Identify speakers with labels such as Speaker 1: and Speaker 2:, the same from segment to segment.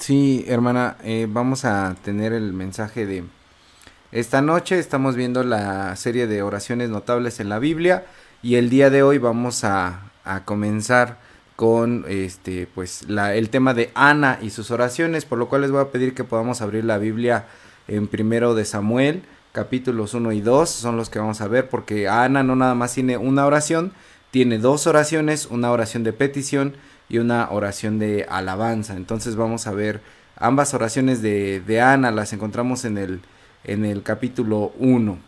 Speaker 1: Sí, hermana, eh, vamos a tener el mensaje de esta noche. Estamos viendo la serie de oraciones notables en la Biblia y el día de hoy vamos a, a comenzar con este pues la, el tema de Ana y sus oraciones, por lo cual les voy a pedir que podamos abrir la Biblia en primero de Samuel, capítulos 1 y 2, son los que vamos a ver, porque Ana no nada más tiene una oración, tiene dos oraciones, una oración de petición y una oración de alabanza. Entonces vamos a ver ambas oraciones de, de Ana, las encontramos en el, en el capítulo 1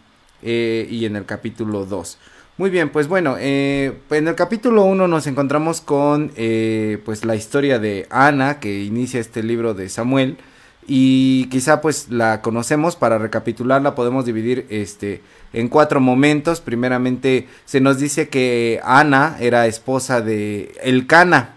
Speaker 1: eh, y en el capítulo 2. Muy bien, pues bueno, eh, en el capítulo 1 nos encontramos con eh, pues la historia de Ana que inicia este libro de Samuel y quizá pues la conocemos para recapitularla podemos dividir este en cuatro momentos primeramente se nos dice que Ana era esposa de Elcana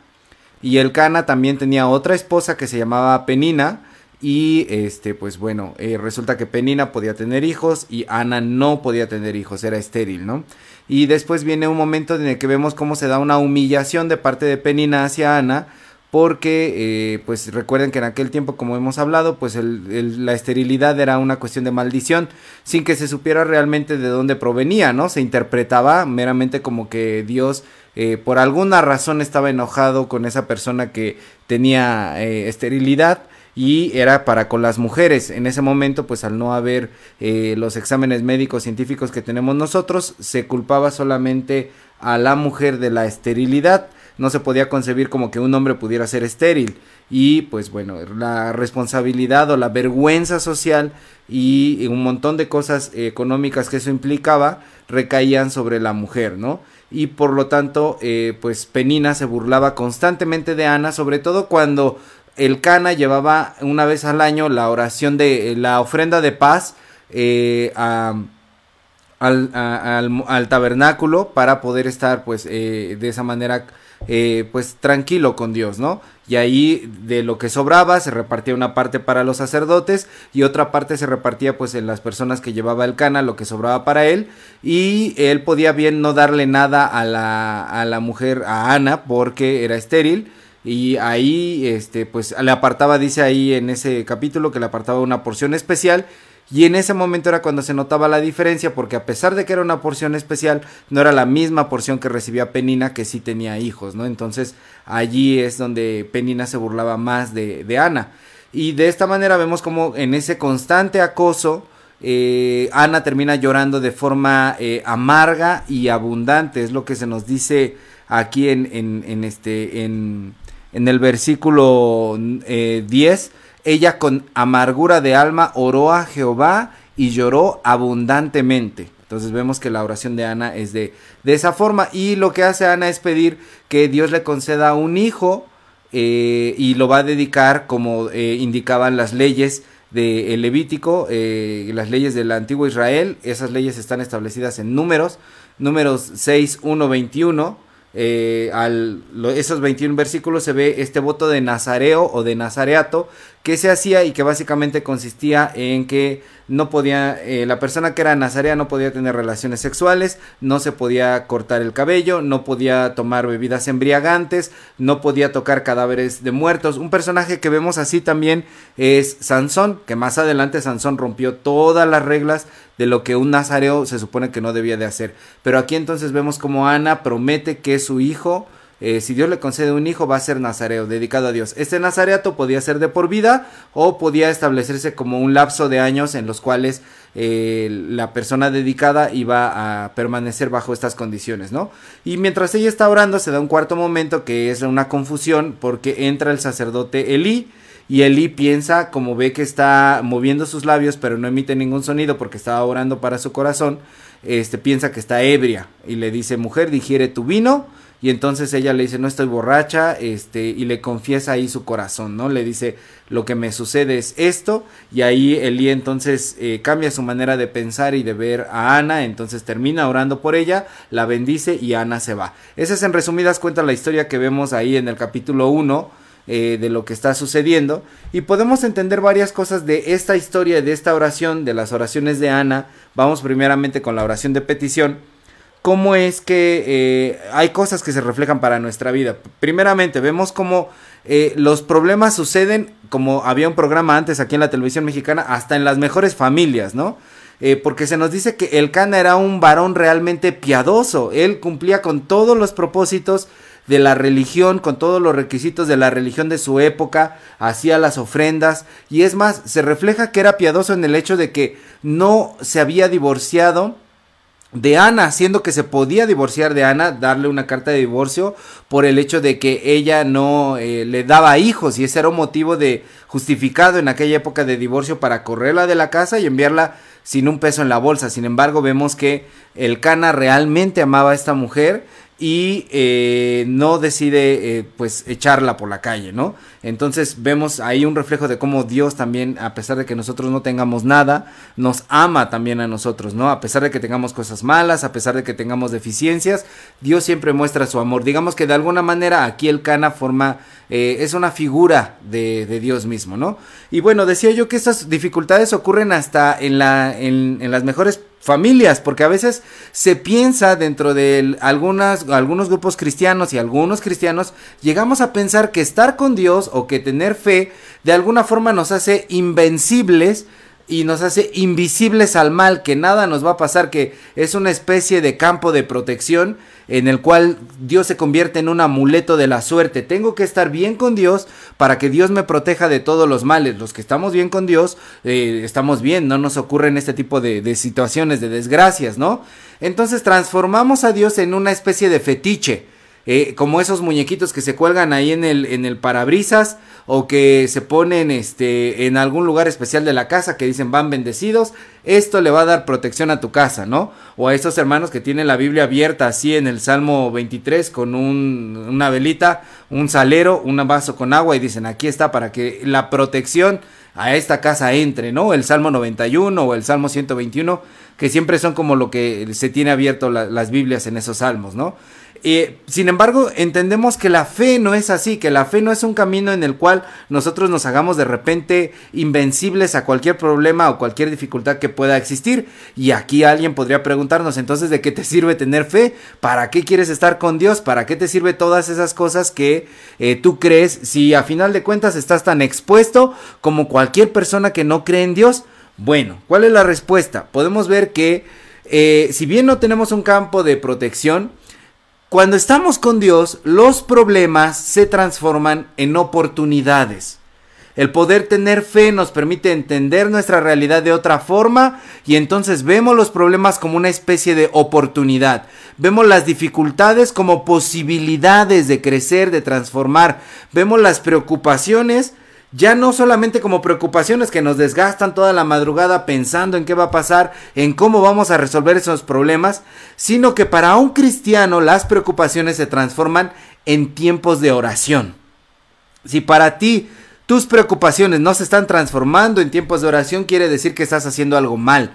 Speaker 1: y Elcana también tenía otra esposa que se llamaba Penina. Y este pues bueno eh, resulta que Penina podía tener hijos y Ana no podía tener hijos era estéril no y después viene un momento en el que vemos cómo se da una humillación de parte de Penina hacia Ana porque eh, pues recuerden que en aquel tiempo como hemos hablado pues el, la esterilidad era una cuestión de maldición sin que se supiera realmente de dónde provenía no se interpretaba meramente como que Dios eh, por alguna razón estaba enojado con esa persona que tenía eh, esterilidad y era para con las mujeres. En ese momento, pues al no haber eh, los exámenes médicos científicos que tenemos nosotros, se culpaba solamente a la mujer de la esterilidad. No se podía concebir como que un hombre pudiera ser estéril. Y pues bueno, la responsabilidad o la vergüenza social y un montón de cosas económicas que eso implicaba recaían sobre la mujer, ¿no? Y por lo tanto, eh, pues Penina se burlaba constantemente de Ana, sobre todo cuando el Cana llevaba una vez al año la oración de la ofrenda de paz eh, al, al, tabernáculo para poder estar pues eh, de esa manera eh, pues tranquilo con Dios, ¿no? Y ahí de lo que sobraba se repartía una parte para los sacerdotes y otra parte se repartía pues en las personas que llevaba el cana, lo que sobraba para él. Y él podía bien no darle nada a la, a la mujer, a Ana, porque era estéril. Y ahí este pues le apartaba dice ahí en ese capítulo que le apartaba una porción especial y en ese momento era cuando se notaba la diferencia porque a pesar de que era una porción especial no era la misma porción que recibía Penina que sí tenía hijos no entonces allí es donde Penina se burlaba más de, de Ana. Y de esta manera vemos como en ese constante acoso eh, Ana termina llorando de forma eh, amarga y abundante. Es lo que se nos dice aquí en, en, este en en el versículo 10, eh, ella con amargura de alma oró a Jehová y lloró abundantemente. Entonces vemos que la oración de Ana es de, de esa forma y lo que hace Ana es pedir que Dios le conceda un hijo eh, y lo va a dedicar como eh, indicaban las leyes del Levítico, las leyes del antiguo Israel. Esas leyes están establecidas en números, números 6, 1, 21 eh, al, esos 21 versículos se ve este voto de nazareo o de nazareato que se hacía y que básicamente consistía en que no podía, eh, la persona que era nazarea no podía tener relaciones sexuales, no se podía cortar el cabello, no podía tomar bebidas embriagantes, no podía tocar cadáveres de muertos. Un personaje que vemos así también es Sansón, que más adelante Sansón rompió todas las reglas de lo que un nazareo se supone que no debía de hacer. Pero aquí entonces vemos como Ana promete que su hijo eh, si Dios le concede un hijo, va a ser nazareo, dedicado a Dios. Este nazareato podía ser de por vida o podía establecerse como un lapso de años en los cuales eh, la persona dedicada iba a permanecer bajo estas condiciones, ¿no? Y mientras ella está orando, se da un cuarto momento que es una confusión porque entra el sacerdote Elí. Y Elí piensa, como ve que está moviendo sus labios, pero no emite ningún sonido porque estaba orando para su corazón, este piensa que está ebria y le dice, mujer, digiere tu vino y entonces ella le dice no estoy borracha este y le confiesa ahí su corazón no le dice lo que me sucede es esto y ahí Elí entonces eh, cambia su manera de pensar y de ver a Ana entonces termina orando por ella la bendice y Ana se va. Esa es en resumidas cuentas la historia que vemos ahí en el capítulo 1 eh, de lo que está sucediendo y podemos entender varias cosas de esta historia de esta oración de las oraciones de Ana. Vamos primeramente con la oración de petición cómo es que eh, hay cosas que se reflejan para nuestra vida. Primeramente, vemos cómo eh, los problemas suceden, como había un programa antes aquí en la televisión mexicana, hasta en las mejores familias, ¿no? Eh, porque se nos dice que el Cana era un varón realmente piadoso, él cumplía con todos los propósitos de la religión, con todos los requisitos de la religión de su época, hacía las ofrendas y es más, se refleja que era piadoso en el hecho de que no se había divorciado de Ana, siendo que se podía divorciar de Ana, darle una carta de divorcio por el hecho de que ella no eh, le daba hijos y ese era un motivo de justificado en aquella época de divorcio para correrla de la casa y enviarla sin un peso en la bolsa. Sin embargo, vemos que el Cana realmente amaba a esta mujer y eh, no decide eh, pues echarla por la calle, ¿no? Entonces vemos ahí un reflejo de cómo Dios también, a pesar de que nosotros no tengamos nada, nos ama también a nosotros, ¿no? A pesar de que tengamos cosas malas, a pesar de que tengamos deficiencias, Dios siempre muestra su amor. Digamos que de alguna manera aquí el Cana forma, eh, es una figura de, Dios mismo, ¿no? Y bueno, decía yo que estas dificultades ocurren hasta en, la, en las mejores familias, porque a veces se piensa dentro de algunas, algunos grupos cristianos y algunos cristianos, llegamos a pensar que estar con Dios o que tener fe de alguna forma nos hace invencibles y nos hace invisibles al mal, que nada nos va a pasar, que es una especie de campo de protección en el cual Dios se convierte en un amuleto de la suerte. Tengo que estar bien con Dios para que Dios me proteja de todos los males. Los que estamos bien con Dios, eh, estamos bien, no nos ocurren este tipo de, de situaciones, de desgracias, ¿no? Entonces transformamos a Dios en una especie de fetiche eh, como esos muñequitos que se cuelgan ahí en el, en el parabrisas o que se ponen este, en algún lugar especial de la casa que dicen van bendecidos, esto le va a dar protección a tu casa, ¿no? O a esos hermanos que tienen la Biblia abierta así en el Salmo 23 con un, una velita, un salero, un vaso con agua y dicen aquí está para que la protección a esta casa entre, ¿no? El Salmo 91 o el Salmo 121, que siempre son como lo que se tiene abierto las Biblias en esos salmos, ¿no? Sin embargo, entendemos que la fe no es así, que la fe no es un camino en el cual nosotros nos hagamos de repente invencibles a cualquier problema o cualquier dificultad que pueda existir. Y aquí alguien podría preguntarnos entonces de qué te sirve tener fe, para qué quieres estar con Dios, para qué te sirve todas esas cosas que eh, tú crees, si a final de cuentas estás tan expuesto como cualquier persona que no cree en Dios. Bueno, ¿cuál es la respuesta? Podemos ver que eh, si bien no tenemos un campo de protección, cuando estamos con Dios, los problemas se transforman en oportunidades. El poder tener fe nos permite entender nuestra realidad de otra forma y entonces vemos los problemas como una especie de oportunidad. Vemos las dificultades como posibilidades de crecer, de transformar. Vemos las preocupaciones ya no solamente como preocupaciones que nos desgastan toda la madrugada pensando en qué va a pasar, en cómo vamos a resolver esos problemas, sino que para un cristiano las preocupaciones se transforman en tiempos de oración. Si para ti tus preocupaciones no se están transformando en tiempos de oración, quiere decir que estás haciendo algo mal.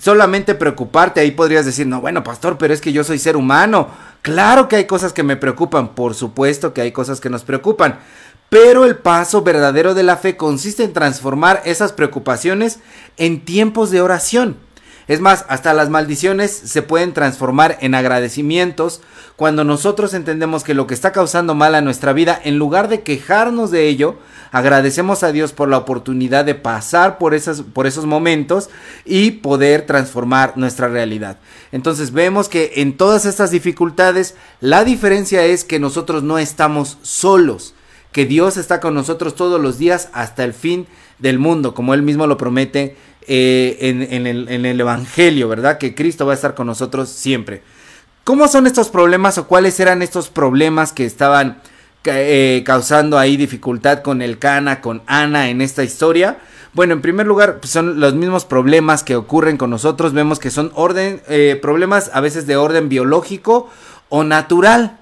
Speaker 1: Solamente preocuparte, ahí podrías decir, no, bueno, pastor, pero es que yo soy ser humano. Claro que hay cosas que me preocupan, por supuesto que hay cosas que nos preocupan. Pero el paso verdadero de la fe consiste en transformar esas preocupaciones en tiempos de oración. Es más, hasta las maldiciones se pueden transformar en agradecimientos cuando nosotros entendemos que lo que está causando mal a nuestra vida, en lugar de quejarnos de ello, agradecemos a Dios por la oportunidad de pasar por, esas, por esos momentos y poder transformar nuestra realidad. Entonces vemos que en todas estas dificultades, la diferencia es que nosotros no estamos solos que Dios está con nosotros todos los días hasta el fin del mundo, como Él mismo lo promete eh, en, el, Evangelio, ¿verdad? Que Cristo va a estar con nosotros siempre. ¿Cómo son estos problemas o cuáles eran estos problemas que estaban eh, causando ahí dificultad con el Cana, con Ana en esta historia? Bueno, en primer lugar, pues, son los mismos problemas que ocurren con nosotros. Vemos que son orden, eh, problemas a veces de orden biológico o natural.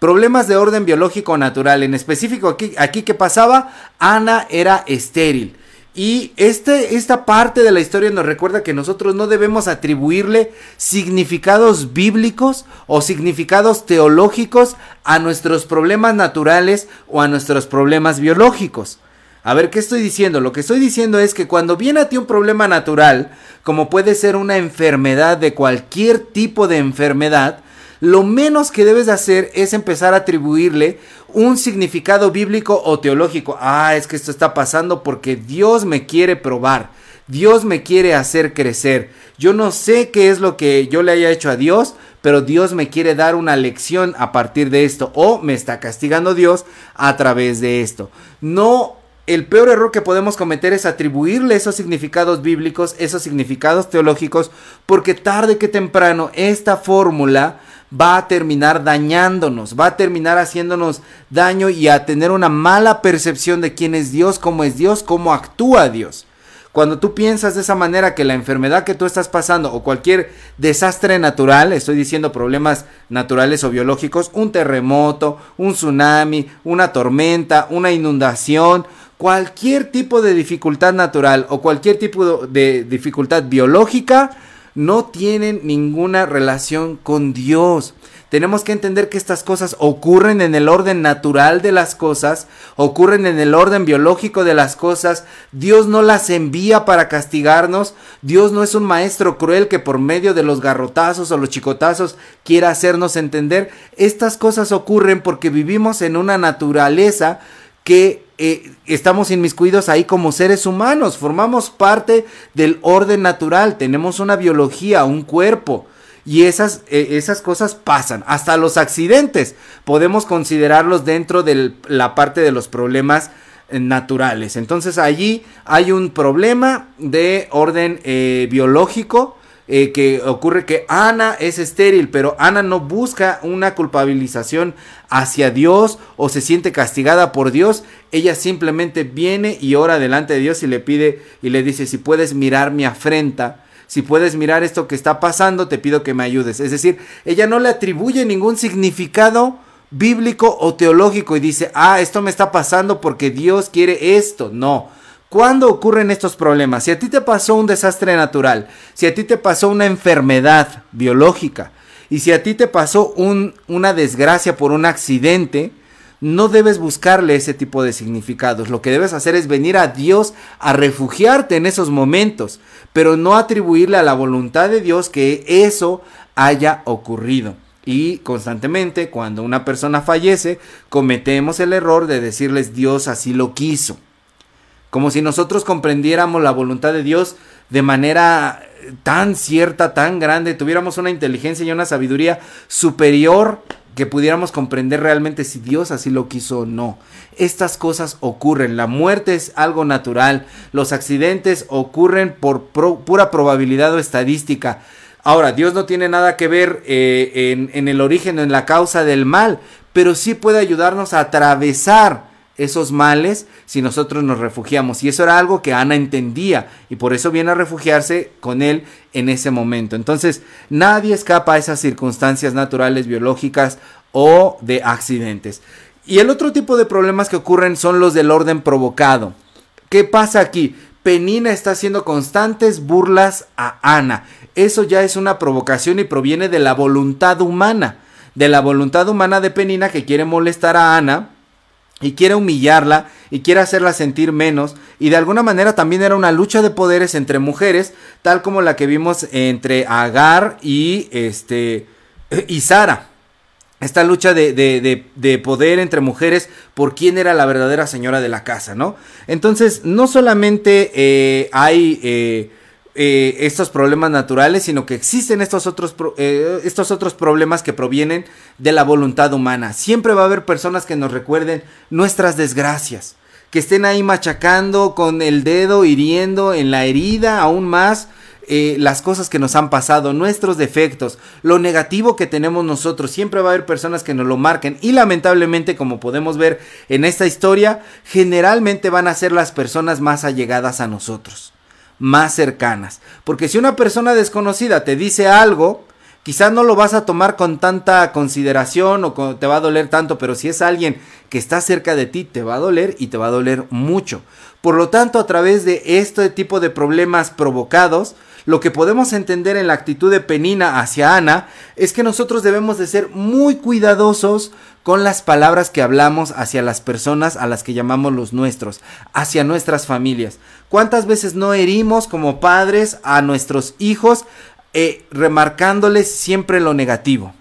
Speaker 1: Problemas de orden biológico natural. En específico, aquí, aquí que pasaba, Ana era estéril. Y este, esta parte de la historia nos recuerda que nosotros no debemos atribuirle significados bíblicos o significados teológicos a nuestros problemas naturales o a nuestros problemas biológicos. A ver, ¿qué estoy diciendo? Lo que estoy diciendo es que cuando viene a ti un problema natural, como puede ser una enfermedad de cualquier tipo de enfermedad, lo menos que debes hacer es empezar a atribuirle un significado bíblico o teológico. Ah, es que esto está pasando porque Dios me quiere probar. Dios me quiere hacer crecer. Yo no sé qué es lo que yo le haya hecho a Dios, pero Dios me quiere dar una lección a partir de esto o me está castigando Dios a través de esto. No el peor error que podemos cometer es atribuirle esos significados bíblicos, esos significados teológicos, porque tarde que temprano esta fórmula va a terminar dañándonos, va a terminar haciéndonos daño y a tener una mala percepción de quién es Dios, cómo es Dios, cómo actúa Dios. Cuando tú piensas de esa manera que la enfermedad que tú estás pasando o cualquier desastre natural, estoy diciendo problemas naturales o biológicos, un terremoto, un tsunami, una tormenta, una inundación, cualquier tipo de dificultad natural o cualquier tipo de dificultad biológica, no tienen ninguna relación con Dios. Tenemos que entender que estas cosas ocurren en el orden natural de las cosas, ocurren en el orden biológico de las cosas. Dios no las envía para castigarnos. Dios no es un maestro cruel que por medio de los garrotazos o los chicotazos quiera hacernos entender. Estas cosas ocurren porque vivimos en una naturaleza que eh, estamos inmiscuidos ahí como seres humanos, formamos parte del orden natural, tenemos una biología, un cuerpo. Y esas, eh, esas cosas pasan. Hasta los accidentes podemos considerarlos dentro de la parte de los problemas eh, naturales. Entonces allí hay un problema de orden biológico eh, que ocurre que Ana es estéril, pero Ana no busca una culpabilización hacia Dios o se siente castigada por Dios. Ella simplemente viene y ora delante de Dios y le pide y le dice, si puedes mirar mi afrenta, si puedes mirar esto que está pasando, te pido que me ayudes. Es decir, ella no le atribuye ningún significado bíblico o teológico y dice, ah, esto me está pasando porque Dios quiere esto. No, ¿Cuándo ocurren estos problemas? Si a ti te pasó un desastre natural, si a ti te pasó una enfermedad biológica y si a ti te pasó una desgracia por un accidente, no debes buscarle ese tipo de significados. Lo que debes hacer es venir a Dios a refugiarte en esos momentos, pero no atribuirle a la voluntad de Dios que eso haya ocurrido. Y constantemente, cuando una persona fallece, cometemos el error de decirles Dios así lo quiso como si nosotros comprendiéramos la voluntad de Dios de manera tan cierta, tan grande, tuviéramos una inteligencia y una sabiduría superior que pudiéramos comprender realmente si Dios así lo quiso o no. Estas cosas ocurren, la muerte es algo natural, los accidentes ocurren por pura probabilidad o estadística. Ahora, Dios no tiene nada que ver eh, en el origen o en la causa del mal, pero sí puede ayudarnos a atravesar esos males si nosotros nos refugiamos. Y eso era algo que Ana entendía y por eso viene a refugiarse con él en ese momento. Entonces, nadie escapa a esas circunstancias naturales, biológicas o de accidentes. Y el otro tipo de problemas que ocurren son los del orden provocado. ¿Qué pasa aquí? Penina está haciendo constantes burlas a Ana. Eso ya es una provocación y proviene de la voluntad humana. De la voluntad humana de Penina que quiere molestar a Ana y quiere humillarla y quiere hacerla sentir menos y de alguna manera también era una lucha de poderes entre mujeres tal como la que vimos entre Agar y este y Sara esta lucha de, de, de, poder entre mujeres por quién era la verdadera señora de la casa, ¿no? Entonces, no solamente eh, hay eh, eh, estos problemas naturales, sino que existen estos otros, eh, estos otros problemas que provienen de la voluntad humana. Siempre va a haber personas que nos recuerden nuestras desgracias, que estén ahí machacando con el dedo, hiriendo en la herida aún más. Eh, las cosas que nos han pasado, nuestros defectos, lo negativo que tenemos nosotros. Siempre va a haber personas que nos lo marquen y lamentablemente, como podemos ver en esta historia, generalmente van a ser las personas más allegadas a nosotros más cercanas. Porque si una persona desconocida te dice algo, quizás no lo vas a tomar con tanta consideración o te va a doler tanto, pero si es alguien que está cerca de ti, te va a doler y te va a doler mucho. Por lo tanto, a través de este tipo de problemas provocados, lo que podemos entender en la actitud de Penina hacia Ana es que nosotros debemos de ser muy cuidadosos con las palabras que hablamos hacia las personas a las que llamamos los nuestros, hacia nuestras familias. ¿Cuántas veces no herimos como padres a nuestros hijos eh, remarcándoles siempre lo negativo?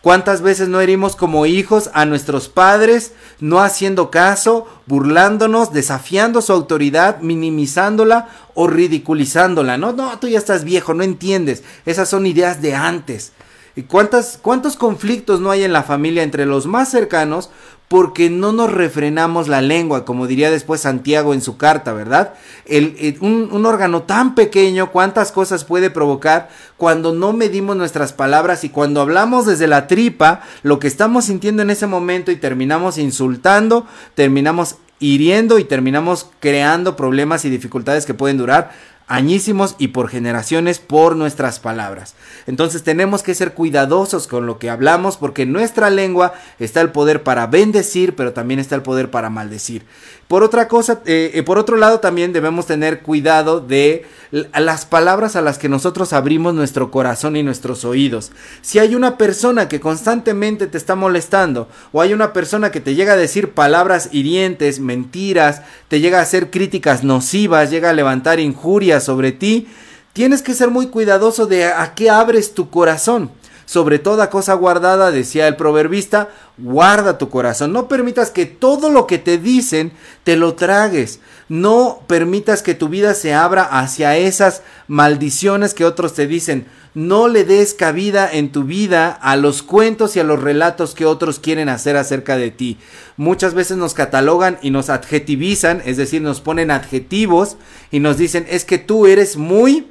Speaker 1: ¿Cuántas veces no herimos como hijos a nuestros padres, no haciendo caso, burlándonos, desafiando su autoridad, minimizándola o ridiculizándola? No, no, tú ya estás viejo, no entiendes. Esas son ideas de antes. ¿Y cuántas, cuántos conflictos no hay en la familia entre los más cercanos porque no nos refrenamos la lengua, como diría después Santiago en su carta, ¿verdad? El, un, un, órgano tan pequeño, cuántas cosas puede provocar cuando no medimos nuestras palabras y cuando hablamos desde la tripa, lo que estamos sintiendo en ese momento y terminamos insultando, terminamos hiriendo y terminamos creando problemas y dificultades que pueden durar añísimos y por generaciones por nuestras palabras. Entonces tenemos que ser cuidadosos con lo que hablamos porque en nuestra lengua está el poder para bendecir, pero también está el poder para maldecir. Por otra cosa, eh, eh, por otro lado también debemos tener cuidado de las palabras a las que nosotros abrimos nuestro corazón y nuestros oídos. Si hay una persona que constantemente te está molestando o hay una persona que te llega a decir palabras hirientes, mentiras, te llega a hacer críticas nocivas, llega a levantar injurias sobre ti, tienes que ser muy cuidadoso de a qué abres tu corazón sobre toda cosa guardada, decía el proverbista, guarda tu corazón. No permitas que todo lo que te dicen te lo tragues. No permitas que tu vida se abra hacia esas maldiciones que otros te dicen. No le des cabida en tu vida a los cuentos y a los relatos que otros quieren hacer acerca de ti. Muchas veces nos catalogan y nos adjetivizan, es decir, nos ponen adjetivos y nos dicen es que tú eres muy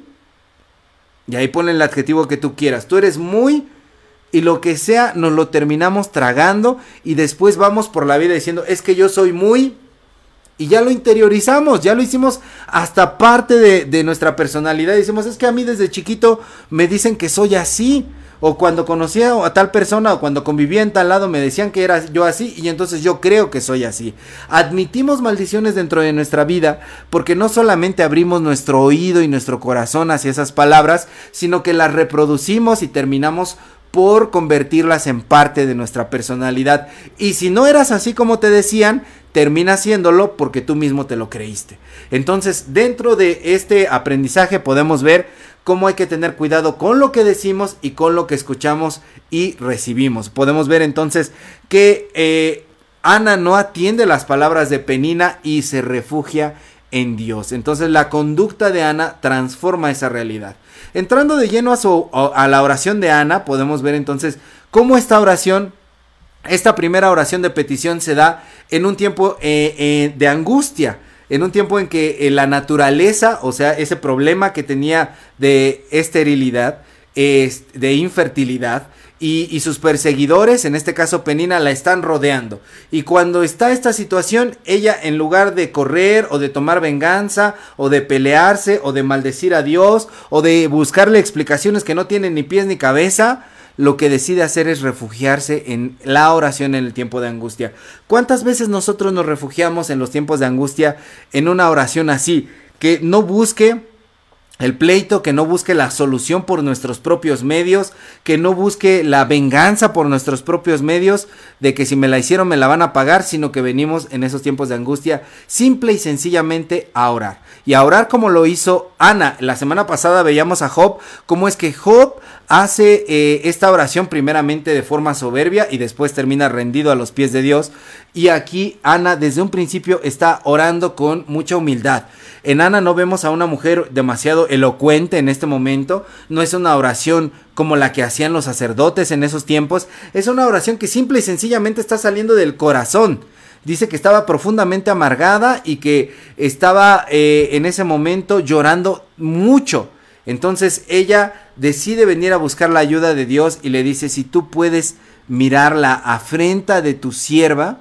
Speaker 1: y ahí ponen el adjetivo que tú quieras. Tú eres muy y lo que sea nos lo terminamos tragando y después vamos por la vida diciendo es que yo soy muy y ya lo interiorizamos, ya lo hicimos hasta parte de, de nuestra personalidad. Decimos es que a mí desde chiquito me dicen que soy así o cuando conocía a tal persona o cuando convivía en tal lado me decían que era yo así y entonces yo creo que soy así. Admitimos maldiciones dentro de nuestra vida porque no solamente abrimos nuestro oído y nuestro corazón hacia esas palabras, sino que las reproducimos y terminamos por convertirlas en parte de nuestra personalidad. Y si no eras así como te decían, termina haciéndolo porque tú mismo te lo creíste. Entonces, dentro de este aprendizaje podemos ver cómo hay que tener cuidado con lo que decimos y con lo que escuchamos y recibimos. Podemos ver entonces que eh, Ana no atiende las palabras de Penina y se refugia en Dios. Entonces la conducta de Ana transforma esa realidad. Entrando de lleno a, la oración de Ana, podemos ver entonces cómo esta oración esta primera oración de petición se da en un tiempo eh, eh, de angustia en un tiempo en que eh, la naturaleza, o sea, ese problema que tenía de esterilidad, de infertilidad, y, sus perseguidores, en este caso Penina, la están rodeando. Y cuando está esta situación, ella en lugar de correr o de tomar venganza o de pelearse o de maldecir a Dios o de buscarle explicaciones que no tienen ni pies ni cabeza, lo que decide hacer es refugiarse en la oración en el tiempo de angustia. ¿Cuántas veces nosotros nos refugiamos en los tiempos de angustia en una oración así? Que no busque el pleito, que no busque la solución por nuestros propios medios, que no busque la venganza por nuestros propios medios, de que si me la hicieron me la van a pagar, sino que venimos en esos tiempos de angustia simple y sencillamente a orar. Y a orar como lo hizo Ana. La semana pasada veíamos a Job, cómo es que Job hace eh, esta oración primeramente de forma soberbia y después termina rendido a los pies de Dios. Y aquí Ana desde un principio está orando con mucha humildad. En Ana no vemos a una mujer demasiado elocuente en este momento, no es una oración como la que hacían los sacerdotes en esos tiempos, es una oración que simple y sencillamente está saliendo del corazón. Dice que estaba profundamente amargada y que estaba eh, en ese momento llorando mucho. Entonces ella decide venir a buscar la ayuda de Dios y le dice, si tú puedes mirar la afrenta de tu sierva,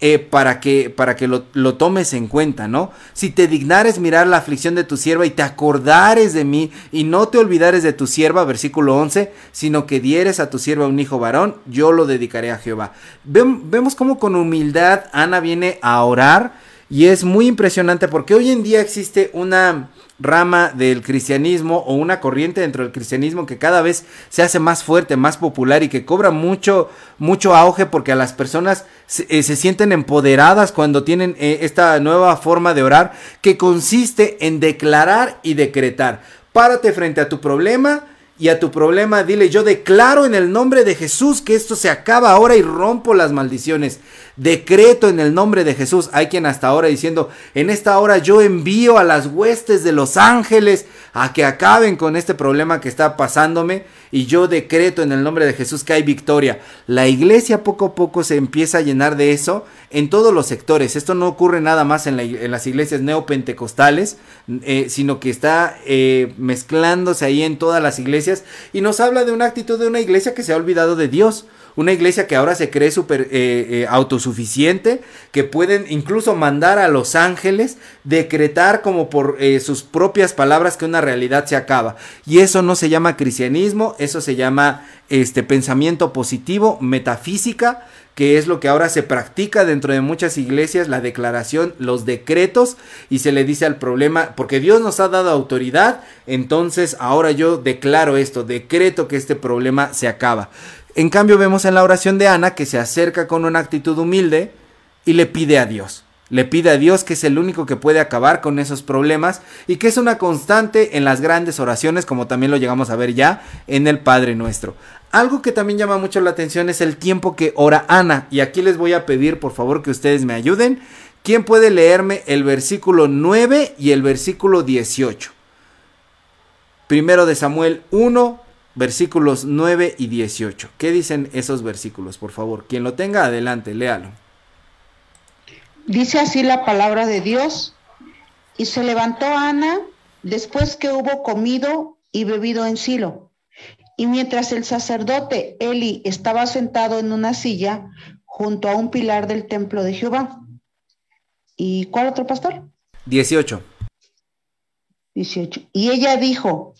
Speaker 1: eh, para que, para que lo, lo, tomes en cuenta, ¿no? Si te dignares mirar la aflicción de tu sierva y te acordares de mí y no te olvidares de tu sierva, versículo 11, sino que dieres a tu sierva un hijo varón, yo lo dedicaré a Jehová. vemos cómo con humildad Ana viene a orar Y es muy impresionante porque hoy en día existe una rama del cristianismo o una corriente dentro del cristianismo que cada vez se hace más fuerte, más popular y que cobra mucho, mucho auge porque a las personas se, eh, sienten empoderadas cuando tienen eh, esta nueva forma de orar que consiste en declarar y decretar. Párate frente a tu problema, y a tu problema dile, yo declaro en el nombre de Jesús que esto se acaba ahora y rompo las maldiciones. Decreto en el nombre de Jesús. Hay quien hasta ahora diciendo, en esta hora yo envío a las huestes de los ángeles a que acaben con este problema que está pasándome y yo decreto en el nombre de Jesús que hay victoria. La iglesia poco a poco se empieza a llenar de eso en todos los sectores. Esto no ocurre nada más en, las iglesias neopentecostales, eh, sino que está eh, mezclándose ahí en todas las iglesias y nos habla de una actitud de una iglesia que se ha olvidado de Dios una iglesia que ahora se cree súper eh, eh, autosuficiente, que pueden incluso mandar a los ángeles decretar como por eh, sus propias palabras que una realidad se acaba. Y eso no se llama cristianismo, eso se llama este pensamiento positivo, metafísica, que es lo que ahora se practica dentro de muchas iglesias, la declaración, los decretos, y se le dice al problema, porque Dios nos ha dado autoridad, entonces ahora yo declaro esto, decreto que este problema se acaba. En cambio vemos en la oración de Ana que se acerca con una actitud humilde y le pide a Dios. Le pide a Dios que es el único que puede acabar con esos problemas y que es una constante en las grandes oraciones como también lo llegamos a ver ya en el Padre Nuestro. Algo que también llama mucho la atención es el tiempo que ora Ana y aquí les voy a pedir por favor que ustedes me ayuden. ¿Quién puede leerme el versículo 9 y el versículo 18? Primero de Samuel 1, versículos 9 y 18. ¿Qué dicen esos versículos, por favor? Quien lo tenga, adelante, léalo.
Speaker 2: Dice así la palabra de Dios. Y se levantó Ana después que hubo comido y bebido en Silo. Y mientras el sacerdote Eli estaba sentado en una silla junto a un pilar del templo de Jehová. ¿Y cuál otro pastor?
Speaker 1: 18.
Speaker 2: 18. Y ella dijo,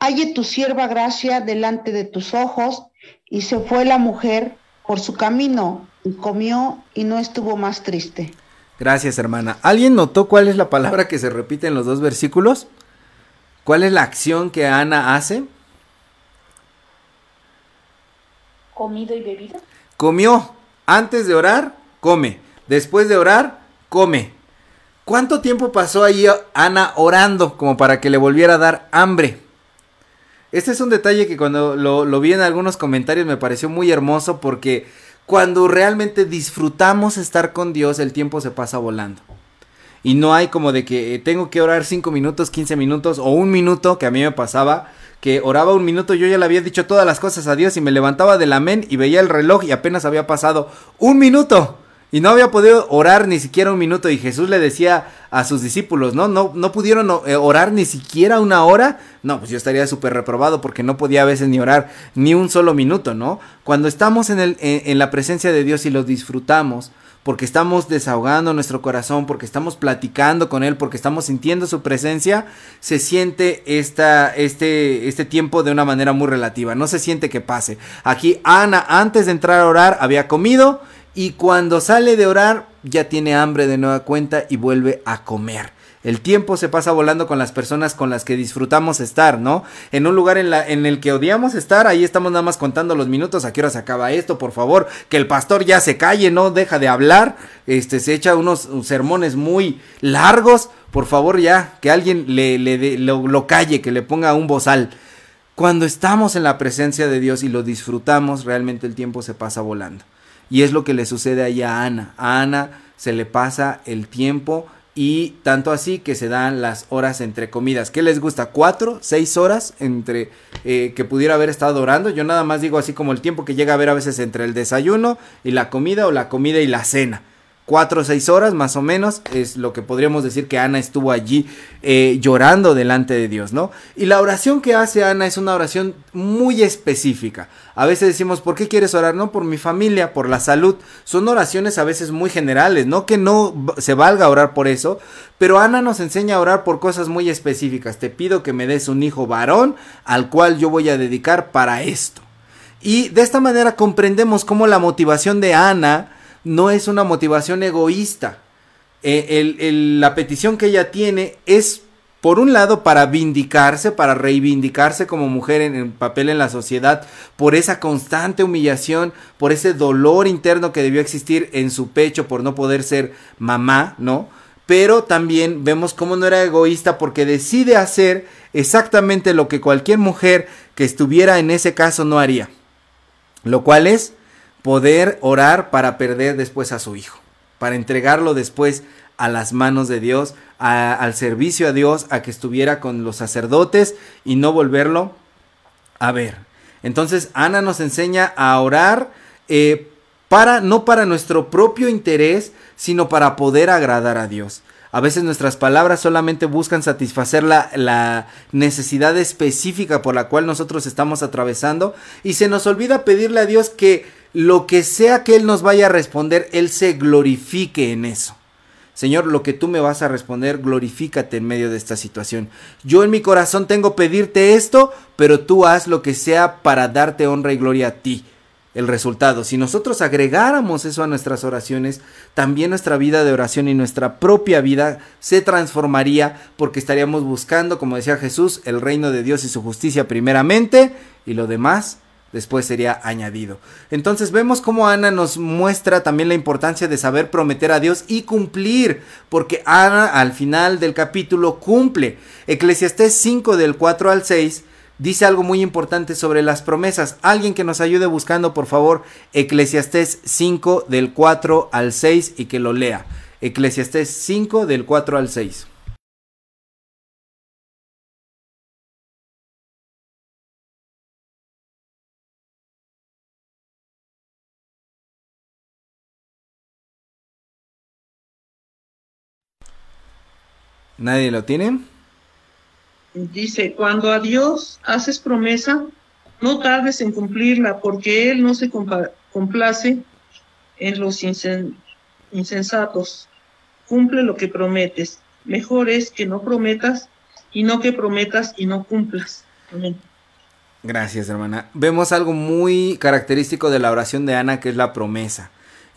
Speaker 2: halle tu sierva gracia delante de tus ojos. Y se fue la mujer por su camino y comió y no estuvo más triste.
Speaker 1: Gracias, hermana. ¿Alguien notó cuál es la palabra que se repite en los dos versículos? ¿Cuál es la acción que Ana hace?
Speaker 3: Comido y bebido.
Speaker 1: Comió. Antes de orar, come. Después de orar, come. ¿Cuánto tiempo pasó ahí Ana orando como para que le volviera a dar hambre? Este es un detalle que cuando lo, vi en algunos comentarios me pareció muy hermoso porque cuando realmente disfrutamos estar con Dios el tiempo se pasa volando. Y no hay como de que eh, tengo que orar 5 minutos, 15 minutos o un minuto que a mí me pasaba que oraba un minuto, yo ya le había dicho todas las cosas a Dios y me levantaba del amén y veía el reloj y apenas había pasado un minuto. Y no había podido orar ni siquiera un minuto. Y Jesús le decía a sus discípulos, ¿no? No, no pudieron eh, orar ni siquiera una hora. No, pues yo estaría súper reprobado porque no podía a veces ni orar ni un solo minuto, ¿no? Cuando estamos en, el, en, la presencia de Dios y lo disfrutamos, porque estamos desahogando nuestro corazón, porque estamos platicando con Él, porque estamos sintiendo su presencia, se siente esta, este, este tiempo de una manera muy relativa. No se siente que pase. Aquí Ana, antes de entrar a orar, había comido y cuando sale de orar ya tiene hambre de nueva cuenta y vuelve a comer. El tiempo se pasa volando con las personas con las que disfrutamos estar, ¿no? En un lugar en, el que odiamos estar, ahí estamos nada más contando los minutos, a qué hora se acaba esto, por favor, que el pastor ya se calle, no deja de hablar, este, se echa unos sermones muy largos, por favor ya, que alguien le, lo calle, que le ponga un bozal. Cuando estamos en la presencia de Dios y lo disfrutamos, realmente el tiempo se pasa volando. Y es lo que le sucede ahí a Ana. A Ana se le pasa el tiempo y tanto así que se dan las horas entre comidas. ¿Qué les gusta? ¿Cuatro? ¿Seis horas entre eh, que pudiera haber estado orando? Yo nada más digo así como el tiempo que llega a ver a veces entre el desayuno y la comida o la comida y la cena cuatro o seis horas más o menos es lo que podríamos decir que Ana estuvo allí eh, llorando delante de Dios, ¿no? Y la oración que hace Ana es una oración muy específica. A veces decimos, ¿por qué quieres orar? No, por mi familia, por la salud. Son oraciones a veces muy generales, no que no se valga orar por eso, pero Ana nos enseña a orar por cosas muy específicas. Te pido que me des un hijo varón al cual yo voy a dedicar para esto. Y de esta manera comprendemos cómo la motivación de Ana no es una motivación egoísta. eh, la petición que ella tiene es por un lado, para vindicarse, para reivindicarse como mujer en el papel en la sociedad, por esa constante humillación, por ese dolor interno que debió existir en su pecho por no poder ser mamá, ¿no? Pero también vemos cómo no era egoísta porque decide hacer exactamente lo que cualquier mujer que estuviera en ese caso no haría. Lo cual es poder orar para perder después a su hijo, para entregarlo después a las manos de Dios, al servicio a Dios, a que estuviera con los sacerdotes y no volverlo a ver. Entonces Ana nos enseña a orar eh, para, no para nuestro propio interés, sino para poder agradar a Dios. A veces nuestras palabras solamente buscan satisfacer la, la, necesidad específica por la cual nosotros estamos atravesando y se nos olvida pedirle a Dios que lo que sea que Él nos vaya a responder, Él se glorifique en eso. Señor, lo que tú me vas a responder, glorifícate en medio de esta situación. Yo en mi corazón tengo pedirte esto, pero tú haz lo que sea para darte honra y gloria a ti. El resultado, si nosotros agregáramos eso a nuestras oraciones, también nuestra vida de oración y nuestra propia vida se transformaría porque estaríamos buscando, como decía Jesús, el reino de Dios y su justicia primeramente y lo demás después sería añadido. Entonces vemos cómo Ana nos muestra también la importancia de saber prometer a Dios y cumplir, porque Ana al final del capítulo cumple. Eclesiastés 5 del 4 al 6 dice algo muy importante sobre las promesas. Alguien que nos ayude buscando, por favor, Eclesiastés 5 del 4 al 6 y que lo lea. Eclesiastés 5 del 4 al 6. ¿Nadie lo tiene?
Speaker 4: Dice, cuando a Dios haces promesa, no tardes en cumplirla, porque Él no se complace en los insensatos. Cumple lo que prometes. Mejor es que no prometas y no que prometas y no cumplas. Amén.
Speaker 1: Gracias, hermana. Vemos algo muy característico de la oración de Ana, que es la promesa.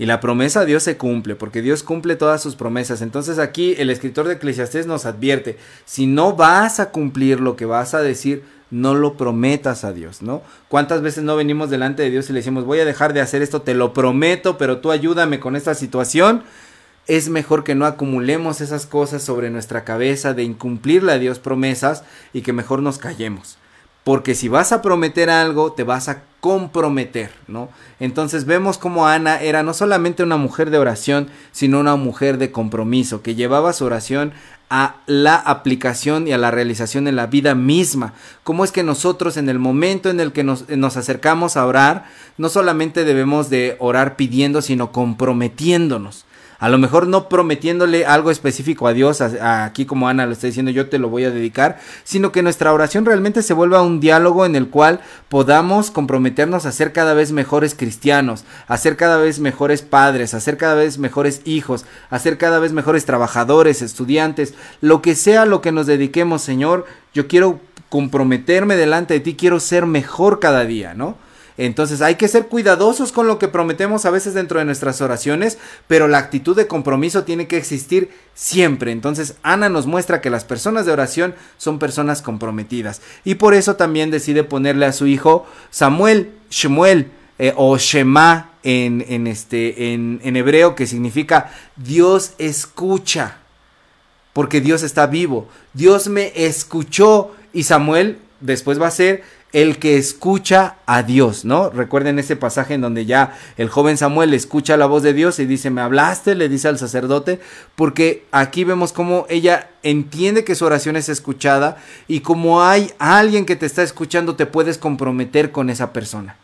Speaker 1: Y la promesa Dios se cumple, porque Dios cumple todas sus promesas. Entonces aquí el escritor de Eclesiastés nos advierte, si no vas a cumplir lo que vas a decir, no lo prometas a Dios, ¿no? ¿Cuántas veces no venimos delante de Dios y le decimos, voy a dejar de hacer esto, te lo prometo, pero tú ayúdame con esta situación? Es mejor que no acumulemos esas cosas sobre nuestra cabeza de incumplirle a Dios promesas y que mejor nos callemos. Porque si vas a prometer algo, te vas a comprometer, ¿no? Entonces vemos como Ana era no solamente una mujer de oración, sino una mujer de compromiso, que llevaba su oración a la aplicación y a la realización en la vida misma. ¿Cómo es que nosotros en el momento en el que nos, nos acercamos a orar, no solamente debemos de orar pidiendo, sino comprometiéndonos? A lo mejor no prometiéndole algo específico a Dios, aquí como Ana lo está diciendo, yo te lo voy a dedicar, sino que nuestra oración realmente se vuelva un diálogo en el cual podamos comprometernos a ser cada vez mejores cristianos, a ser cada vez mejores padres, a ser cada vez mejores hijos, a ser cada vez mejores trabajadores, estudiantes, lo que sea lo que nos dediquemos, Señor, yo quiero comprometerme delante de ti, quiero ser mejor cada día, ¿no? Entonces hay que ser cuidadosos con lo que prometemos a veces dentro de nuestras oraciones, pero la actitud de compromiso tiene que existir siempre. Entonces Ana nos muestra que las personas de oración son personas comprometidas y por eso también decide ponerle a su hijo Samuel, Shemuel eh, o Shema en, en este, en, en hebreo que significa Dios escucha, porque Dios está vivo. Dios me escuchó y Samuel después va a ser el que escucha a Dios, ¿no? Recuerden ese pasaje en donde ya el joven Samuel escucha la voz de Dios y dice, me hablaste, le dice al sacerdote, porque aquí vemos cómo ella entiende que su oración es escuchada y como hay alguien que te está escuchando, te puedes comprometer con esa persona.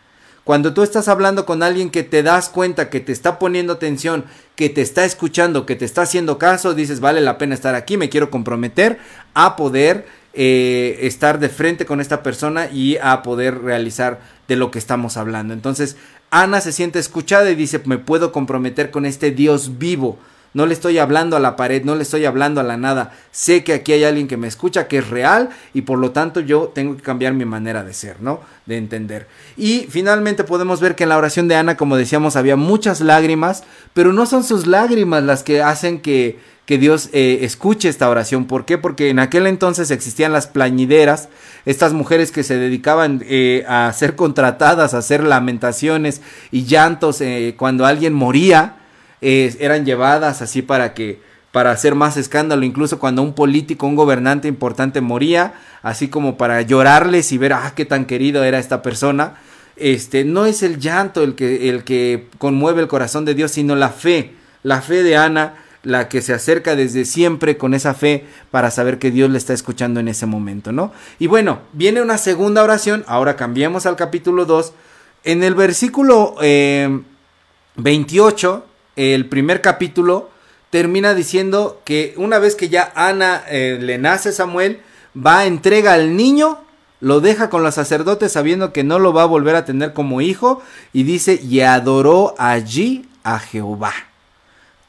Speaker 1: Cuando tú estás hablando con alguien que te das cuenta que te está poniendo atención, que te está escuchando, que te está haciendo caso, dices, vale la pena estar aquí, me quiero comprometer a poder eh, estar de frente con esta persona y a poder realizar de lo que estamos hablando. Entonces, Ana se siente escuchada y dice, me puedo comprometer con este Dios vivo, no le estoy hablando a la pared, no le estoy hablando a la nada. Sé que aquí hay alguien que me escucha, que es real y por lo tanto yo tengo que cambiar mi manera de ser, ¿no? De entender. Y finalmente podemos ver que en la oración de Ana, como decíamos, había muchas lágrimas, pero no son sus lágrimas las que hacen que, que Dios eh, escuche esta oración. ¿Por qué? Porque en aquel entonces existían las plañideras, estas mujeres que se dedicaban eh, a ser contratadas, a hacer lamentaciones y llantos eh, cuando alguien moría eran llevadas así para que para hacer más escándalo, incluso cuando un político, un gobernante importante moría, así como para llorarles y ver, ah, qué tan querido era esta persona. Este, no es el llanto el que, el que conmueve el corazón de Dios, sino la fe, la fe de Ana, la que se acerca desde siempre con esa fe para saber que Dios le está escuchando en ese momento, ¿no? Y bueno, viene una segunda oración, ahora cambiemos al capítulo 2, en el versículo 28, eh, el primer capítulo termina diciendo que una vez que ya Ana eh, le nace Samuel, va, entrega al niño, lo deja con los sacerdotes sabiendo que no lo va a volver a tener como hijo y dice, y adoró allí a Jehová.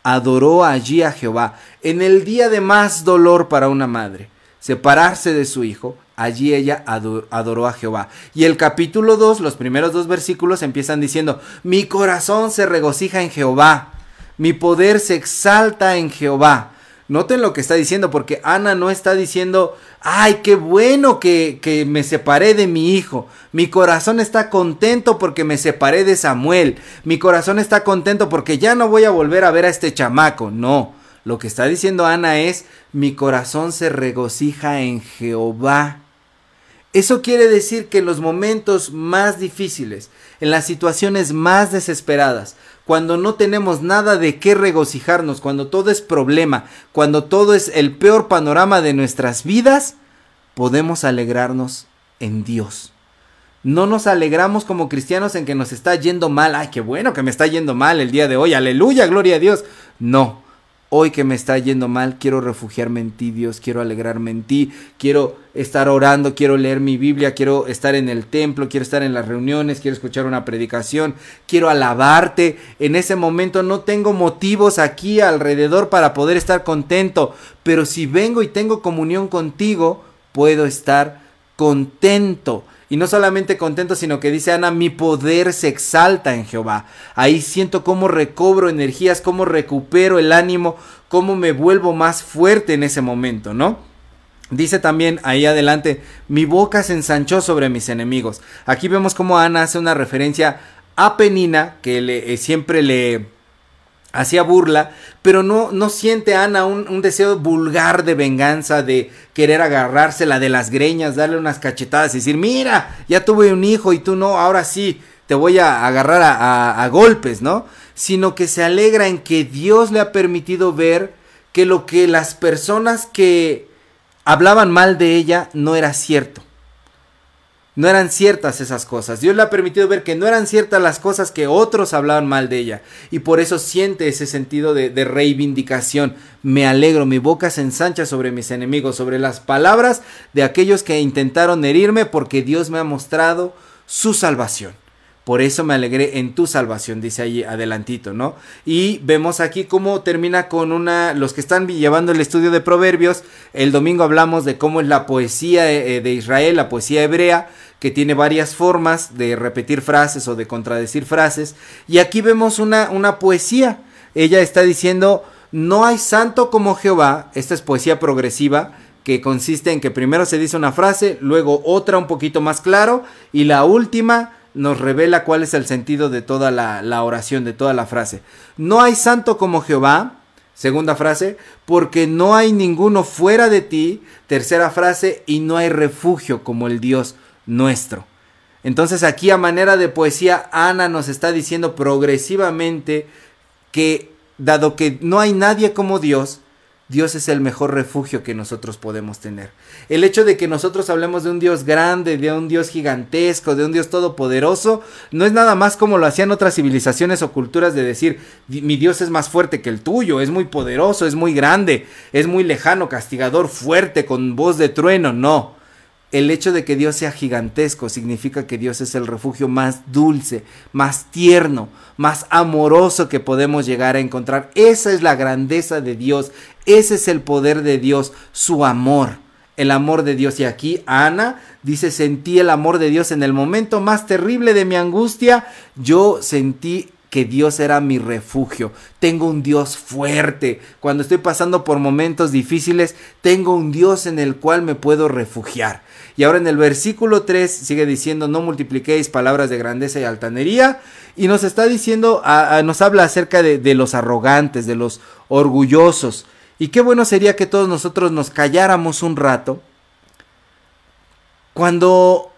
Speaker 1: Adoró allí a Jehová. En el día de más dolor para una madre, separarse de su hijo, allí ella adoró a Jehová. Y el capítulo 2, los primeros dos versículos empiezan diciendo, mi corazón se regocija en Jehová mi poder se exalta en Jehová. Noten lo que está diciendo, porque Ana no está diciendo, ay, qué bueno que, que, me separé de mi hijo. Mi corazón está contento porque me separé de Samuel. Mi corazón está contento porque ya no voy a volver a ver a este chamaco. No, lo que está diciendo Ana es, mi corazón se regocija en Jehová. Eso quiere decir que en los momentos más difíciles, en las situaciones más desesperadas, cuando no tenemos nada de qué regocijarnos, cuando todo es problema, cuando todo es el peor panorama de nuestras vidas, podemos alegrarnos en Dios. No nos alegramos como cristianos en que nos está yendo mal. Ay, qué bueno que me está yendo mal el día de hoy. Aleluya, gloria a Dios. No, Hoy que me está yendo mal, quiero refugiarme en ti, Dios, quiero alegrarme en ti, quiero estar orando, quiero leer mi Biblia, quiero estar en el templo, quiero estar en las reuniones, quiero escuchar una predicación, quiero alabarte. En ese momento no tengo motivos aquí alrededor para poder estar contento, pero si vengo y tengo comunión contigo, puedo estar contento. Y no solamente contento, sino que dice Ana, mi poder se exalta en Jehová. Ahí siento cómo recobro energías, cómo recupero el ánimo, cómo me vuelvo más fuerte en ese momento, ¿no? Dice también ahí adelante, mi boca se ensanchó sobre mis enemigos. Aquí vemos cómo Ana hace una referencia a Penina, que le, eh, siempre le, hacía burla, pero no, no siente Ana un, un, deseo vulgar de venganza, de querer agarrársela de las greñas, darle unas cachetadas y decir, mira, ya tuve un hijo y tú no, ahora sí, te voy a agarrar a, a, a golpes, ¿no? Sino que se alegra en que Dios le ha permitido ver que lo que las personas que hablaban mal de ella no era cierto no eran ciertas esas cosas. Dios le ha permitido ver que no eran ciertas las cosas que otros hablaban mal de ella. Y por eso siente ese sentido de, de, reivindicación. Me alegro, mi boca se ensancha sobre mis enemigos, sobre las palabras de aquellos que intentaron herirme, porque Dios me ha mostrado su salvación. Por eso me alegré en tu salvación, dice ahí adelantito, ¿no? Y vemos aquí cómo termina con una, los que están llevando el estudio de proverbios, el domingo hablamos de cómo es la poesía eh, de Israel, la poesía hebrea, que tiene varias formas de repetir frases o de contradecir frases. Y aquí vemos una, una poesía. Ella está diciendo, no hay santo como Jehová, esta es poesía progresiva, que consiste en que primero se dice una frase, luego otra un poquito más claro, y la última nos revela cuál es el sentido de toda la, oración, de toda la frase. No hay santo como Jehová, segunda frase, porque no hay ninguno fuera de ti, tercera frase, y no hay refugio como el Dios nuestro. Entonces aquí a manera de poesía, Ana nos está diciendo progresivamente que dado que no hay nadie como Dios, Dios es el mejor refugio que nosotros podemos tener. El hecho de que nosotros hablemos de un Dios grande, de un Dios gigantesco, de un Dios todopoderoso, no es nada más como lo hacían otras civilizaciones o culturas de decir, mi Dios es más fuerte que el tuyo, es muy poderoso, es muy grande, es muy lejano, castigador, fuerte, con voz de trueno. No. el hecho de que Dios sea gigantesco significa que Dios es el refugio más dulce, más tierno, más amoroso que podemos llegar a encontrar. Esa es la grandeza de Dios, ese es el poder de Dios, su amor, el amor de Dios. Y aquí Ana dice, sentí el amor de Dios en el momento más terrible de mi angustia, yo sentí que Dios era mi refugio. Tengo un Dios fuerte. Cuando estoy pasando por momentos difíciles, tengo un Dios en el cual me puedo refugiar. Y ahora en el versículo 3 sigue diciendo, no multipliquéis palabras de grandeza y altanería. Y nos está diciendo, nos habla acerca de, de los arrogantes, de los orgullosos. Y qué bueno sería que todos nosotros nos calláramos un rato cuando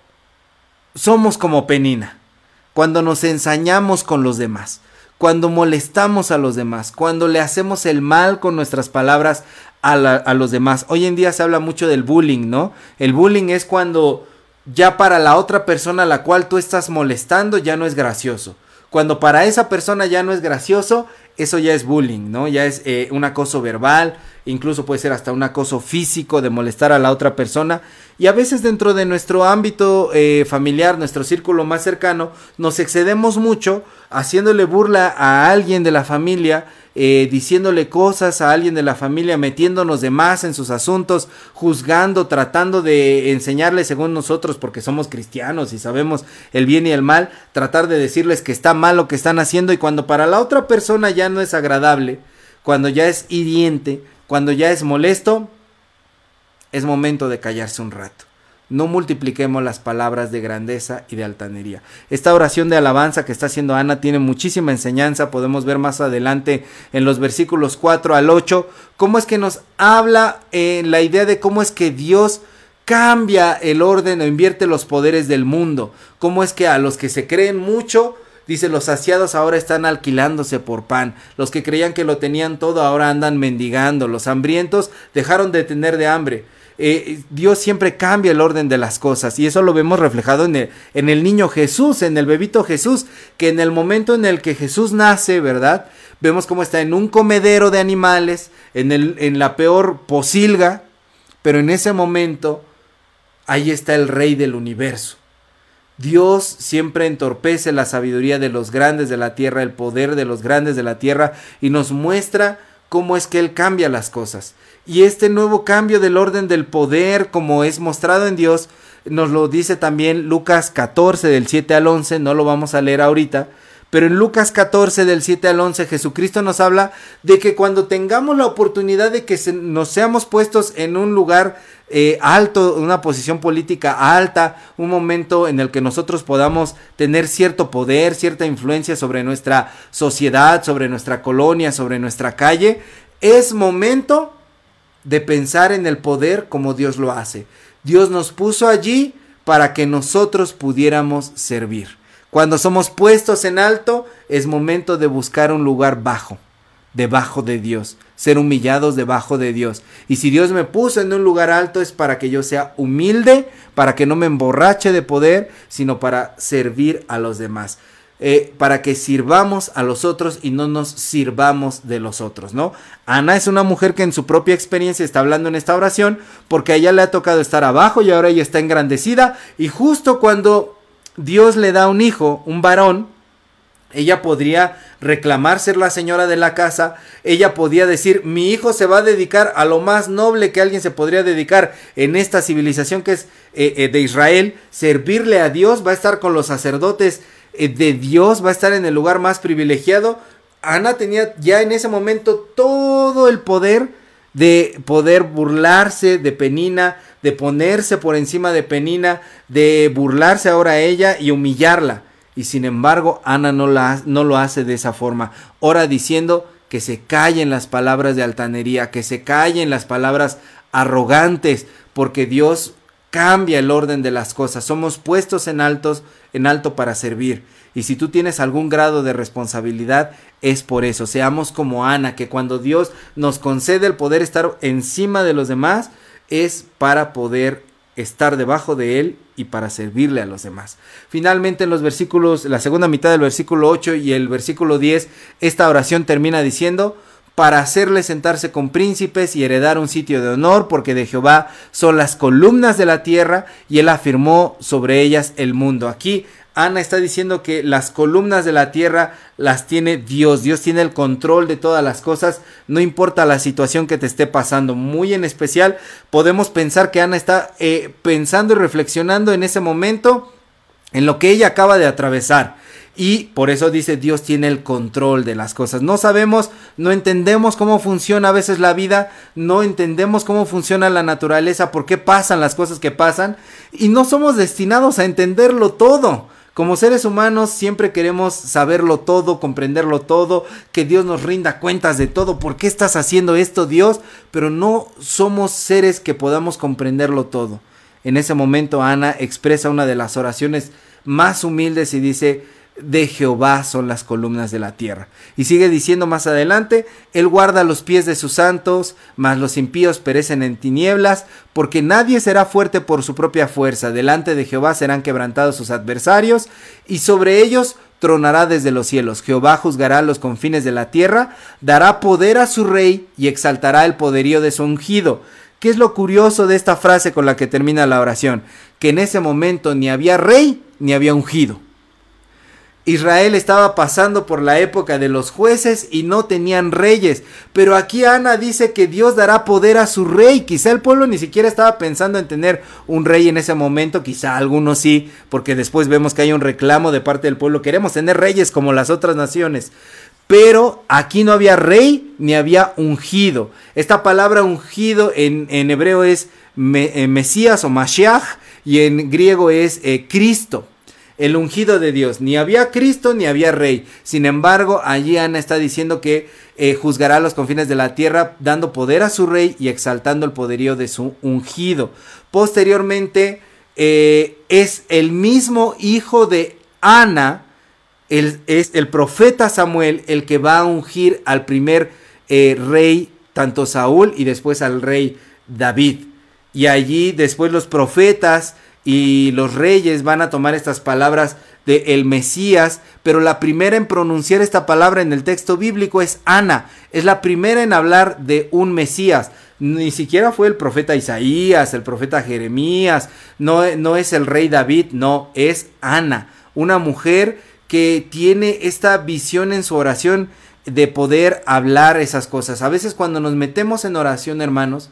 Speaker 1: somos como Penina cuando nos ensañamos con los demás, cuando molestamos a los demás, cuando le hacemos el mal con nuestras palabras a, los demás. Hoy en día se habla mucho del bullying, ¿no? El bullying es cuando ya para la otra persona a la cual tú estás molestando ya no es gracioso. Cuando para esa persona ya no es gracioso, eso ya es bullying, ¿no? Ya es eh, un acoso verbal, incluso puede ser hasta un acoso físico de molestar a la otra persona. Y a veces dentro de nuestro ámbito eh, familiar, nuestro círculo más cercano, nos excedemos mucho haciéndole burla a alguien de la familia eh, diciéndole cosas a alguien de la familia, metiéndonos de más en sus asuntos, juzgando, tratando de enseñarles según nosotros, porque somos cristianos y sabemos el bien y el mal, tratar de decirles que está mal lo que están haciendo y cuando para la otra persona ya no es agradable, cuando ya es hiriente, cuando ya es molesto, es momento de callarse un rato no multipliquemos las palabras de grandeza y de altanería. Esta oración de alabanza que está haciendo Ana tiene muchísima enseñanza, podemos ver más adelante en los versículos 4 al 8, cómo es que nos habla en la idea de cómo es que Dios cambia el orden o invierte los poderes del mundo, cómo es que a los que se creen mucho, Dice, los saciados ahora están alquilándose por pan. Los que creían que lo tenían todo ahora andan mendigando. Los hambrientos dejaron de tener de hambre. Eh, Dios siempre cambia el orden de las cosas y eso lo vemos reflejado en el, en el niño Jesús, en el bebito Jesús, que en el momento en el que Jesús nace, ¿verdad? Vemos cómo está en un comedero de animales, en, el, en la peor posilga, pero en ese momento ahí está el rey del universo. Dios siempre entorpece la sabiduría de los grandes de la tierra, el poder de los grandes de la tierra y nos muestra cómo es que Él cambia las cosas. Y este nuevo cambio del orden del poder, como es mostrado en Dios, nos lo dice también Lucas 14 del 7 al 11, no lo vamos a leer ahorita, pero en Lucas 14 del 7 al 11 Jesucristo nos habla de que cuando tengamos la oportunidad de que nos seamos puestos en un lugar eh, alto, una posición política alta, un momento en el que nosotros podamos tener cierto poder, cierta influencia sobre nuestra sociedad, sobre nuestra colonia, sobre nuestra calle, es momento de pensar en el poder como Dios lo hace. Dios nos puso allí para que nosotros pudiéramos servir. Cuando somos puestos en alto, es momento de buscar un lugar bajo, debajo de Dios, ser humillados debajo de Dios. Y si Dios me puso en un lugar alto es para que yo sea humilde, para que no me emborrache de poder, sino para servir a los demás. Eh, para que sirvamos a los otros y no nos sirvamos de los otros, ¿no? Ana es una mujer que en su propia experiencia está hablando en esta oración porque a ella le ha tocado estar abajo y ahora ella está engrandecida y justo cuando Dios le da un hijo, un varón, ella podría reclamar ser la señora de la casa, ella podía decir, mi hijo se va a dedicar a lo más noble que alguien se podría dedicar en esta civilización que es eh, eh, de Israel, servirle a Dios, va a estar con los sacerdotes de Dios, va a estar en el lugar más privilegiado. Ana tenía ya en ese momento todo el poder de poder burlarse de Penina, de ponerse por encima de Penina, de burlarse ahora a ella y humillarla. Y sin embargo, Ana no, la, no lo hace de esa forma. Ora diciendo que se callen las palabras de altanería, que se callen las palabras arrogantes, porque Dios cambia el orden de las cosas. Somos puestos en altos, en alto para servir. Y si tú tienes algún grado de responsabilidad, es por eso. Seamos como Ana, que cuando Dios nos concede el poder estar encima de los demás, es para poder estar debajo de él y para servirle a los demás. Finalmente en los versículos, la segunda mitad del versículo 8 y el versículo 10, esta oración termina diciendo, para hacerle sentarse con príncipes y heredar un sitio de honor, porque de Jehová son las columnas de la tierra, y él afirmó sobre ellas el mundo. Aquí Ana está diciendo que las columnas de la tierra las tiene Dios. Dios tiene el control de todas las cosas, no importa la situación que te esté pasando. Muy en especial, podemos pensar que Ana está eh, pensando y reflexionando en ese momento en lo que ella acaba de atravesar. Y por eso dice Dios tiene el control de las cosas. No sabemos, no entendemos cómo funciona a veces la vida, no entendemos cómo funciona la naturaleza, por qué pasan las cosas que pasan y no somos destinados a entenderlo todo. Como seres humanos siempre queremos saberlo todo, comprenderlo todo, que Dios nos rinda cuentas de todo, por qué estás haciendo esto Dios, pero no somos seres que podamos comprenderlo todo. En ese momento Ana expresa una de las oraciones más humildes y dice, de Jehová son las columnas de la tierra. Y sigue diciendo más adelante, Él guarda los pies de sus santos, mas los impíos perecen en tinieblas, porque nadie será fuerte por su propia fuerza. Delante de Jehová serán quebrantados sus adversarios, y sobre ellos tronará desde los cielos. Jehová juzgará los confines de la tierra, dará poder a su rey y exaltará el poderío de su ungido. ¿Qué es lo curioso de esta frase con la que termina la oración? Que en ese momento ni había rey ni había ungido. Israel estaba pasando por la época de los jueces y no tenían reyes. Pero aquí Ana dice que Dios dará poder a su rey. Quizá el pueblo ni siquiera estaba pensando en tener un rey en ese momento. Quizá algunos sí, porque después vemos que hay un reclamo de parte del pueblo. Queremos tener reyes como las otras naciones. Pero aquí no había rey ni había ungido. Esta palabra ungido en, hebreo es eh, Mesías o Mashiach y en griego es eh, Cristo el ungido de Dios. Ni había Cristo ni había rey. Sin embargo, allí Ana está diciendo que eh, juzgará los confines de la tierra, dando poder a su rey y exaltando el poderío de su ungido. Posteriormente, eh, es el mismo hijo de Ana, el, es el profeta Samuel, el que va a ungir al primer eh, rey, tanto Saúl y después al rey David. Y allí después los profetas y los reyes van a tomar estas palabras de el Mesías, pero la primera en pronunciar esta palabra en el texto bíblico es Ana, es la primera en hablar de un Mesías. Ni siquiera fue el profeta Isaías, el profeta Jeremías, no, no es el rey David, no, es Ana, una mujer que tiene esta visión en su oración de poder hablar esas cosas. A veces cuando nos metemos en oración, hermanos,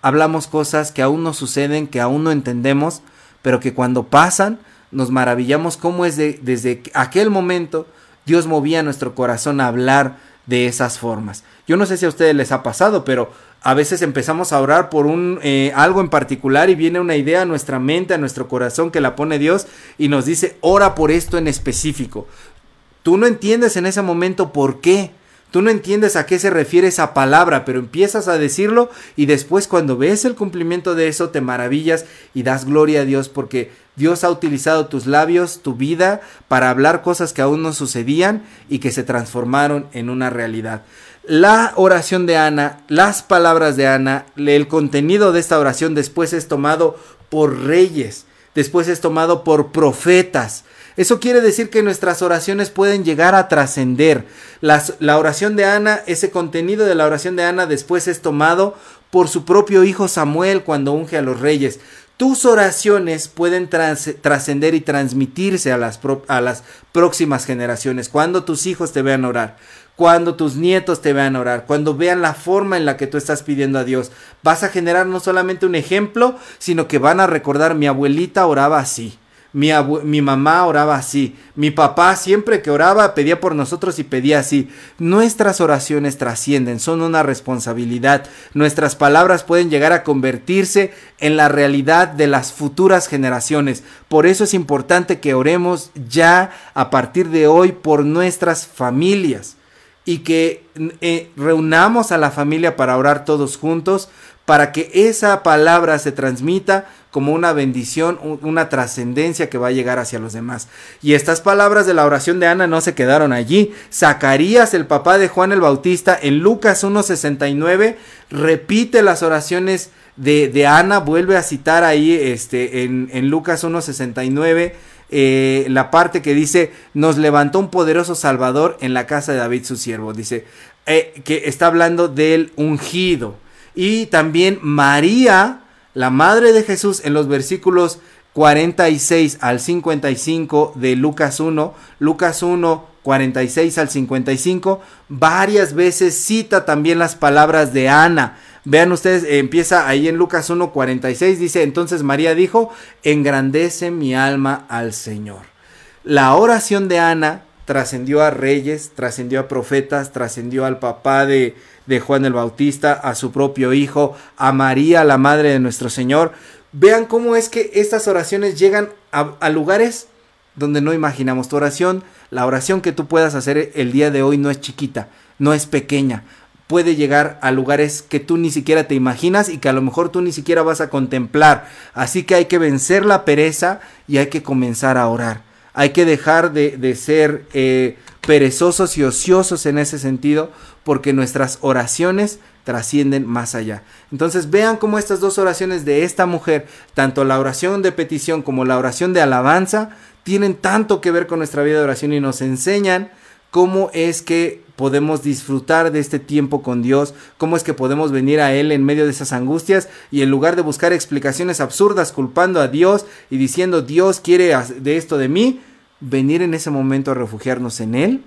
Speaker 1: hablamos cosas que aún no suceden, que aún no entendemos, pero que cuando pasan nos maravillamos cómo es de, desde aquel momento Dios movía nuestro corazón a hablar de esas formas. Yo no sé si a ustedes les ha pasado, pero a veces empezamos a orar por un eh, algo en particular y viene una idea a nuestra mente, a nuestro corazón que la pone Dios y nos dice, ora por esto en específico. Tú no entiendes en ese momento por qué, Tú no entiendes a qué se refiere esa palabra, pero empiezas a decirlo y después cuando ves el cumplimiento de eso te maravillas y das gloria a Dios porque Dios ha utilizado tus labios, tu vida, para hablar cosas que aún no sucedían y que se transformaron en una realidad. La oración de Ana, las palabras de Ana, el contenido de esta oración después es tomado por reyes, después es tomado por profetas, eso quiere decir que nuestras oraciones pueden llegar a trascender. La oración de Ana, ese contenido de la oración de Ana después es tomado por su propio hijo Samuel cuando unge a los reyes. Tus oraciones pueden trascender y transmitirse a las, próximas generaciones. Cuando tus hijos te vean orar, cuando tus nietos te vean orar, cuando vean la forma en la que tú estás pidiendo a Dios, vas a generar no solamente un ejemplo, sino que van a recordar mi abuelita oraba así. Mi, mi, mamá oraba así. Mi papá siempre que oraba pedía por nosotros y pedía así. Nuestras oraciones trascienden, son una responsabilidad. Nuestras palabras pueden llegar a convertirse en la realidad de las futuras generaciones. Por eso es importante que oremos ya a partir de hoy por nuestras familias y que eh, reunamos a la familia para orar todos juntos para que esa palabra se transmita como una bendición, una trascendencia que va a llegar hacia los demás. Y estas palabras de la oración de Ana no se quedaron allí. Zacarías, el papá de Juan el Bautista, en Lucas 1.69, repite las oraciones de, de, Ana, vuelve a citar ahí este, en, en Lucas 1.69 eh, la parte que dice, nos levantó un poderoso Salvador en la casa de David su siervo. Dice, eh, que está hablando del ungido. Y también María, la madre de Jesús, en los versículos 46 al 55 de Lucas 1, Lucas 1, 46 al 55, varias veces cita también las palabras de Ana. Vean ustedes, empieza ahí en Lucas 1, 46, dice, entonces María dijo, engrandece mi alma al Señor. La oración de Ana trascendió a reyes, trascendió a profetas, trascendió al papá de, de Juan el Bautista, a su propio hijo, a María, la madre de nuestro Señor. Vean cómo es que estas oraciones llegan a, lugares donde no imaginamos. Tu oración, la oración que tú puedas hacer el día de hoy no es chiquita, no es pequeña. Puede llegar a lugares que tú ni siquiera te imaginas y que a lo mejor tú ni siquiera vas a contemplar. Así que hay que vencer la pereza y hay que comenzar a orar. Hay que dejar de, ser eh, perezosos y ociosos en ese sentido porque nuestras oraciones trascienden más allá. Entonces vean cómo estas dos oraciones de esta mujer, tanto la oración de petición como la oración de alabanza, tienen tanto que ver con nuestra vida de oración y nos enseñan cómo es que podemos disfrutar de este tiempo con Dios, cómo es que podemos venir a Él en medio de esas angustias y en lugar de buscar explicaciones absurdas culpando a Dios y diciendo Dios quiere de esto de mí, venir en ese momento a refugiarnos en Él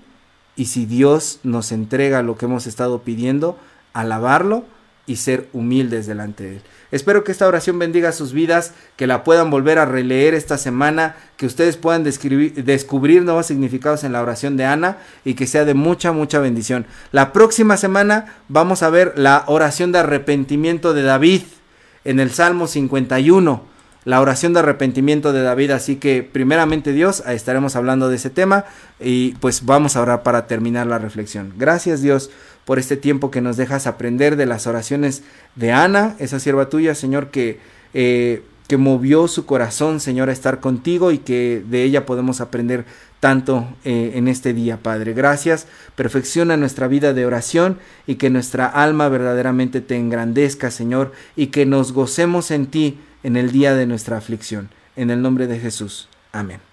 Speaker 1: y si Dios nos entrega lo que hemos estado pidiendo, alabarlo y ser humildes delante de Él. Espero que esta oración bendiga sus vidas, que la puedan volver a releer esta semana, que ustedes puedan descubrir nuevos significados en la oración de Ana y que sea de mucha, mucha bendición. La próxima semana vamos a ver la oración de arrepentimiento de David en el Salmo 51 la oración de arrepentimiento de David. Así que primeramente Dios, estaremos hablando de ese tema y pues vamos a orar para terminar la reflexión. Gracias Dios por este tiempo que nos dejas aprender de las oraciones de Ana, esa sierva tuya, Señor, que, eh, que movió su corazón, Señor, a estar contigo y que de ella podemos aprender tanto eh, en este día, Padre. Gracias, perfecciona nuestra vida de oración y que nuestra alma verdaderamente te engrandezca, Señor, y que nos gocemos en ti en el día de nuestra aflicción. En el nombre de Jesús. Amén.